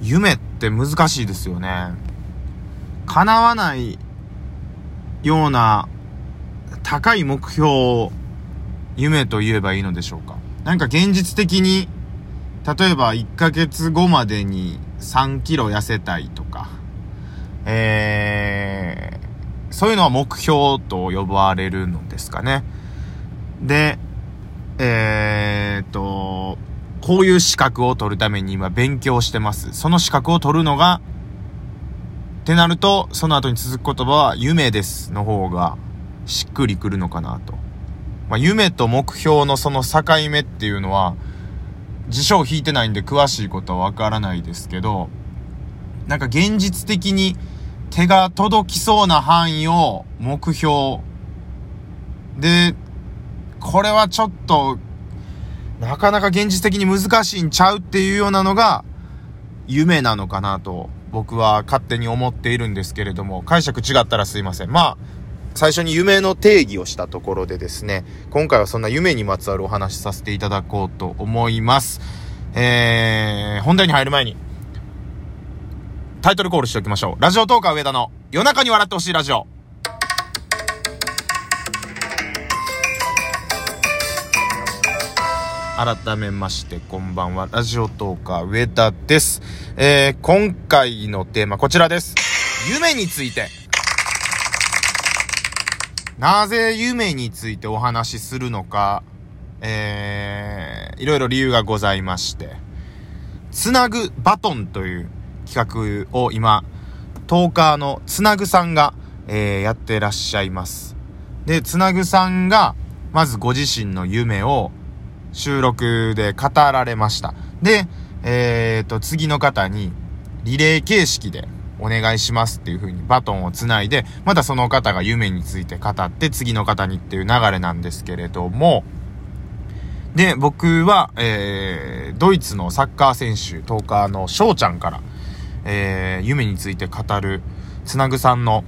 夢って難しいですよね。叶わないような高い目標を夢と言えばいいのでしょうか。なんか現実的に、例えば1ヶ月後までに3キロ痩せたいとか、えー、そういうのは目標と呼ばれるのですかね。で、えー、っと、こういう資格を取るために今勉強してます。その資格を取るのが、ってなると、その後に続く言葉は、夢ですの方がしっくりくるのかなと。まあ、夢と目標のその境目っていうのは、辞書を引いてないんで詳しいことはわからないですけど、なんか現実的に手が届きそうな範囲を目標で、これはちょっと、なかなか現実的に難しいんちゃうっていうようなのが、夢なのかなと、僕は勝手に思っているんですけれども、解釈違ったらすいません。まあ、最初に夢の定義をしたところでですね、今回はそんな夢にまつわるお話しさせていただこうと思います。えー、本題に入る前に、タイトルコールしておきましょう。ラジオトーカー上田の夜中に笑ってほしいラジオ。改めまして、こんばんは。ラジオトーカー上田です。えー、今回のテーマこちらです。夢について。なぜ夢についてお話しするのか、えー、いろいろ理由がございまして、つなぐバトンという企画を今、トーカーのつなぐさんが、えー、やってらっしゃいます。で、つなぐさんが、まずご自身の夢を収録で語られました。で、えーと、次の方に、リレー形式で、お願いしますっていう風にバトンをつないで、またその方が夢について語って次の方にっていう流れなんですけれども、で、僕は、えー、ドイツのサッカー選手、トーカーの翔ちゃんから、えー、夢について語る、つなぐさんの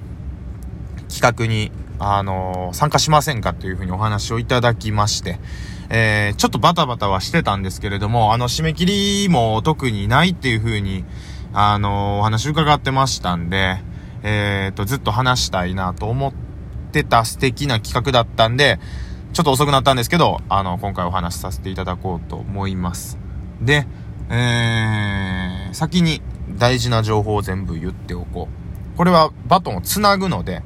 企画に、あのー、参加しませんかというふうにお話をいただきまして、えー、ちょっとバタバタはしてたんですけれども、あの、締め切りも特にないっていうふうに、あの、お話伺ってましたんで、えっ、と、ずっと話したいなと思ってた素敵な企画だったんで、ちょっと遅くなったんですけど、あの、今回お話しさせていただこうと思います。で、えー、先に大事な情報を全部言っておこう。これはバトンをつなぐので、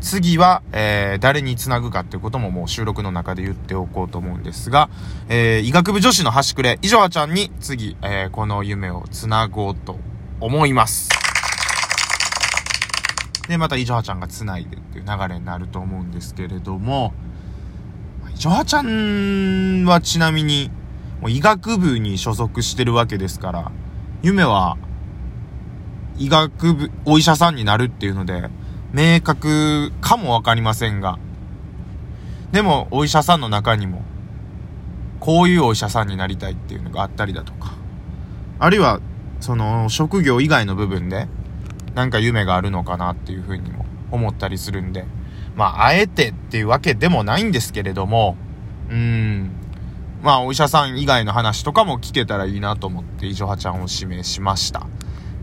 次は、えー、誰につなぐかっていうことももう収録の中で言っておこうと思うんですが、えー、医学部女子の端くれ、いじょはちゃんに次、えー、この夢をつなごうと思います。で、また、いじょはちゃんが繋いでっていう流れになると思うんですけれども、いじょはちゃんはちなみに、もう医学部に所属してるわけですから、夢は、医学部、お医者さんになるっていうので、明確かもわかりませんが、でも、お医者さんの中にも、こういうお医者さんになりたいっていうのがあったりだとか、あるいは、その職業以外の部分でなんか夢があるのかなっていうふうにも思ったりするんで、まあ、あえてっていうわけでもないんですけれども、うーん、まあ、お医者さん以外の話とかも聞けたらいいなと思って、いじょはちゃんを指名しました。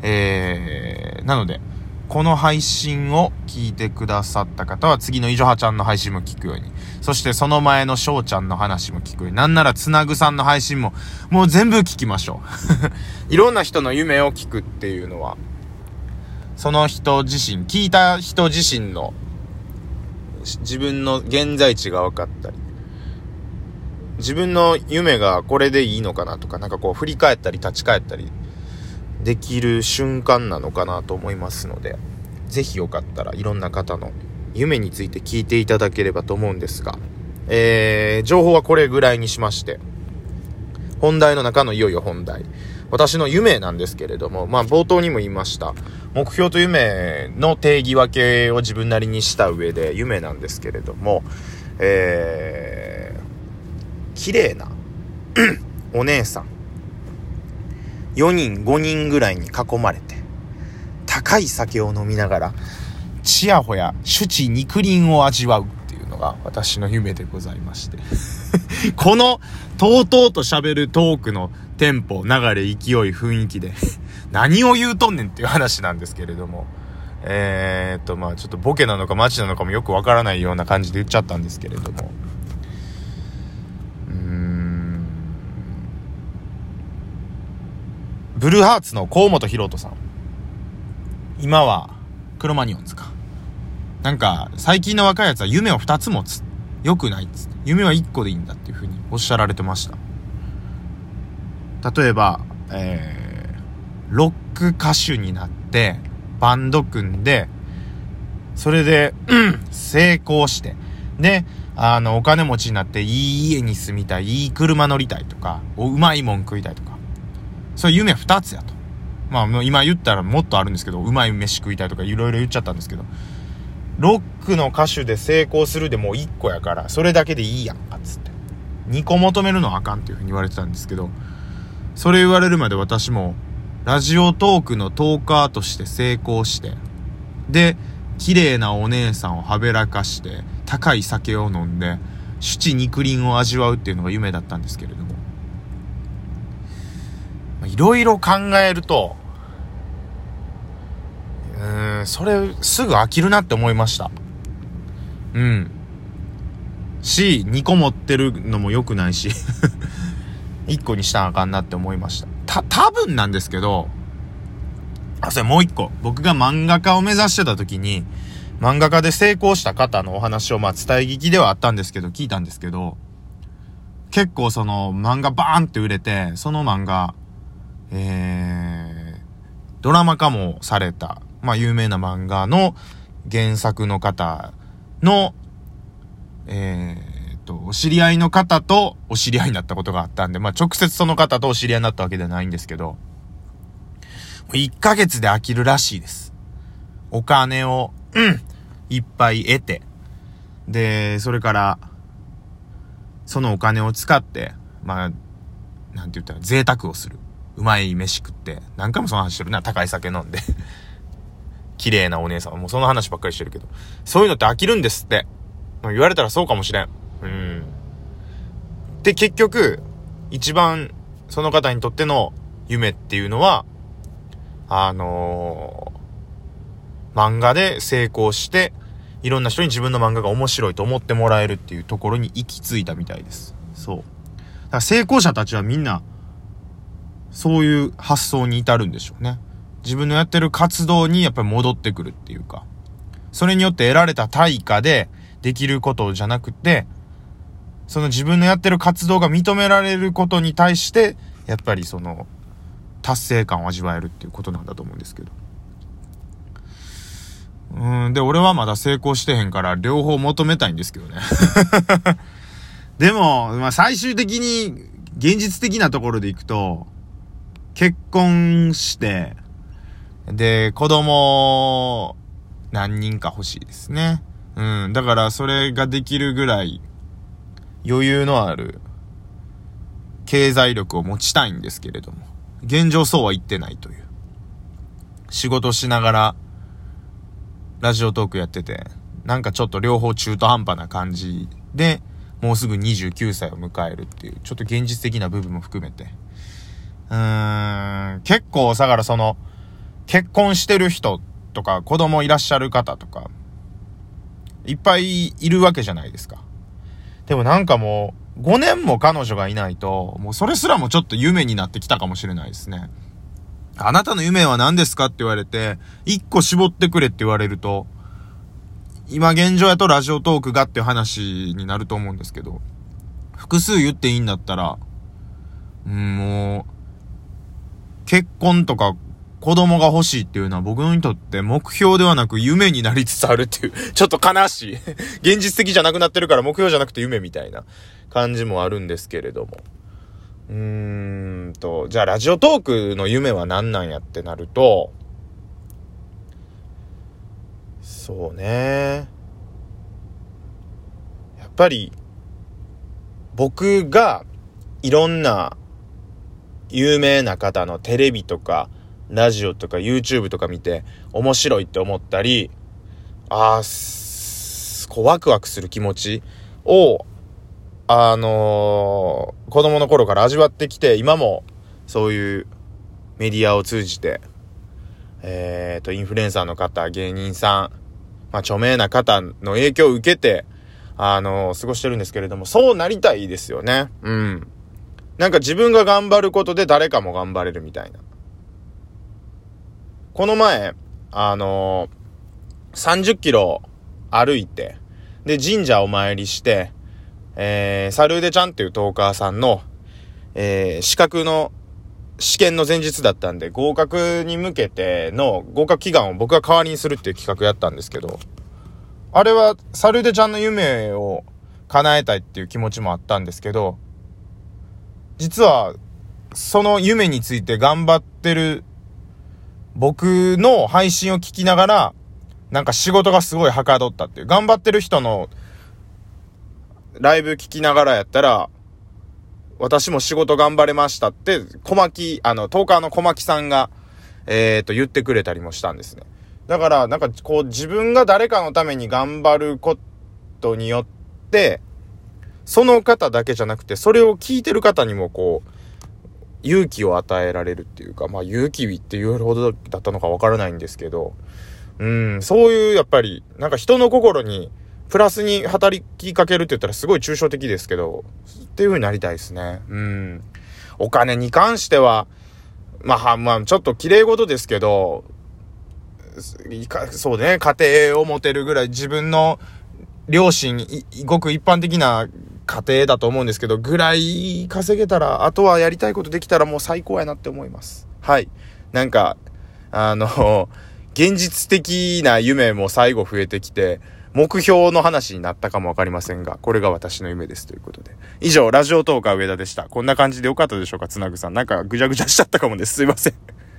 えー、なので、この配信を聞いてくださった方は次のいじょはちゃんの配信も聞くように。そしてその前のしょうちゃんの話も聞くように。なんならつなぐさんの配信ももう全部聞きましょう。いろんな人の夢を聞くっていうのは、その人自身、聞いた人自身の自分の現在地が分かったり、自分の夢がこれでいいのかなとか、なんかこう振り返ったり立ち返ったりできる瞬間なのかなと思いますので、ぜひよかったらいろんな方の夢について聞いていただければと思うんですが、えー、情報はこれぐらいにしまして、本題の中のいよいよ本題。私の夢なんですけれども、まあ冒頭にも言いました。目標と夢の定義分けを自分なりにした上で夢なんですけれども、えー、綺麗な お姉さん4人、5人ぐらいに囲まれて、高い酒を飲みながら、ちやほや、主治肉林を味わうっていうのが私の夢でございまして。この、とうとうと喋るトークのテンポ、流れ、勢い、雰囲気で何を言うとんねんっていう話なんですけれども。えー、っと、まあちょっとボケなのかマジなのかもよくわからないような感じで言っちゃったんですけれども。うーん。ブルーハーツの河本博人さん。今は、クロマニオンズか。なんか、最近の若いやつは夢を2つ持つ。よくないっつって。夢は1個でいいんだっていう風におっしゃられてました。例えば、えー、ロック歌手になって、バンド組んで、それで、成功して、で、あの、お金持ちになって、いい家に住みたい、いい車乗りたいとか、うまいもん食いたいとか、そういう夢2つやと。まあ、今言ったらもっとあるんですけど、うまい飯食いたいとかいろいろ言っちゃったんですけど、ロックの歌手で成功するでもう1個やから、それだけでいいやんか、つって。2個求めるのはあかんっていうふうに言われてたんですけど、それ言われるまで私も、ラジオトークのトーカーとして成功して、で、綺麗なお姉さんをはべらかして、高い酒を飲んで、七肉林を味わうっていうのが夢だったんですけれども。いろいろ考えると、うーん、それすぐ飽きるなって思いました。うん。し、2個持ってるのも良くないし 1個にしたらあかんなって思いました。た、多分なんですけど、あ、それもう1個。僕が漫画家を目指してた時に、漫画家で成功した方のお話を、まあ、伝え聞きではあったんですけど、聞いたんですけど、結構その漫画バーンって売れて、その漫画、えー、ドラマ化もされた、まあ有名な漫画の原作の方の、えー、と、お知り合いの方とお知り合いになったことがあったんで、まあ直接その方とお知り合いになったわけではないんですけど、1ヶ月で飽きるらしいです。お金を、うん、いっぱい得て、で、それから、そのお金を使って、まあ、なんて言ったら贅沢をする。うまい飯食って、何回もその話してるな、高い酒飲んで 綺麗なお姉さん。もうその話ばっかりしてるけど。そういうのって飽きるんですって。言われたらそうかもしれん。うん。で、結局、一番その方にとっての夢っていうのは、あのー、漫画で成功して、いろんな人に自分の漫画が面白いと思ってもらえるっていうところに行き着いたみたいです。そう。だから成功者たちはみんな、そういう発想に至るんでしょうね。自分のやってる活動にやっぱり戻ってくるっていうか、それによって得られた対価でできることじゃなくて、その自分のやってる活動が認められることに対して、やっぱりその、達成感を味わえるっていうことなんだと思うんですけど。うん、で、俺はまだ成功してへんから、両方求めたいんですけどね。でも、まあ、最終的に、現実的なところでいくと、結婚して、で、子供、何人か欲しいですね。うん。だからそれができるぐらい余裕のある経済力を持ちたいんですけれども、現状そうは言ってないという。仕事しながら、ラジオトークやってて、なんかちょっと両方中途半端な感じで、もうすぐ29歳を迎えるっていう、ちょっと現実的な部分も含めて、うーん、結構、だからその、結婚してる人とか、子供いらっしゃる方とか、いっぱいいるわけじゃないですか。でもなんかもう、5年も彼女がいないと、もうそれすらもちょっと夢になってきたかもしれないですね。あなたの夢は何ですかって言われて、1個絞ってくれって言われると、今現状やとラジオトークがっていう話になると思うんですけど、複数言っていいんだったら、もう、結婚とか子供が欲しいっていうのは僕にとって目標ではなく夢になりつつあるっていう ちょっと悲しい現実的じゃなくなってるから目標じゃなくて夢みたいな感じもあるんですけれども。うーんと、じゃあラジオトークの夢は何なんやってなると、そうね。やっぱり、僕がいろんな有名な方のテレビとか、ラジオとか YouTube とか見て面白いって思ったり、あー、こうワクワクする気持ちを、あのー、子供の頃から味わってきて、今もそういうメディアを通じて、えっ、ー、と、インフルエンサーの方、芸人さん、まあ、著名な方の影響を受けて、あの過ごしてるんですけれども、そうなりたいですよね。うん。なんか自分が頑張ることで誰かも頑張れるみたいな。この前、あのー、30キロ歩いて、で、神社お参りして、えー、サルーデちゃんっていうトーカーさんの、えー、資格の試験の前日だったんで、合格に向けての合格祈願を僕が代わりにするっていう企画やったんですけど、あれはサルーデちゃんの夢を叶えたいっていう気持ちもあったんですけど、実は、その夢について頑張ってる僕の配信を聞きながら、なんか仕事がすごいはかどったっていう。頑張ってる人のライブ聞きながらやったら、私も仕事頑張れましたって、小牧、あの、トーカーの小牧さんが、えっ、ー、と、言ってくれたりもしたんですね。だから、なんか、こう、自分が誰かのために頑張ることによって、その方だけじゃなくて、それを聞いてる方にも、こう、勇気を与えられるっていうか、まあ勇気って言うほどだったのかわからないんですけど、うん、そういうやっぱり、なんか人の心にプラスに働きかけるって言ったらすごい抽象的ですけど、っていう風になりたいですね。うん。お金に関しては、まあ、まあ、ちょっと綺麗事ですけど、そうね、家庭を持てるぐらい自分の両親、ごく一般的な家庭だと思うんですけど、ぐらい稼げたら、あとはやりたいことできたらもう最高やなって思います。はい。なんか、あの、現実的な夢も最後増えてきて、目標の話になったかもわかりませんが、これが私の夢ですということで。以上、ラジオトーカー上田でした。こんな感じでよかったでしょうか、つなぐさん。なんかぐちゃぐちゃしちゃったかもです。すいません。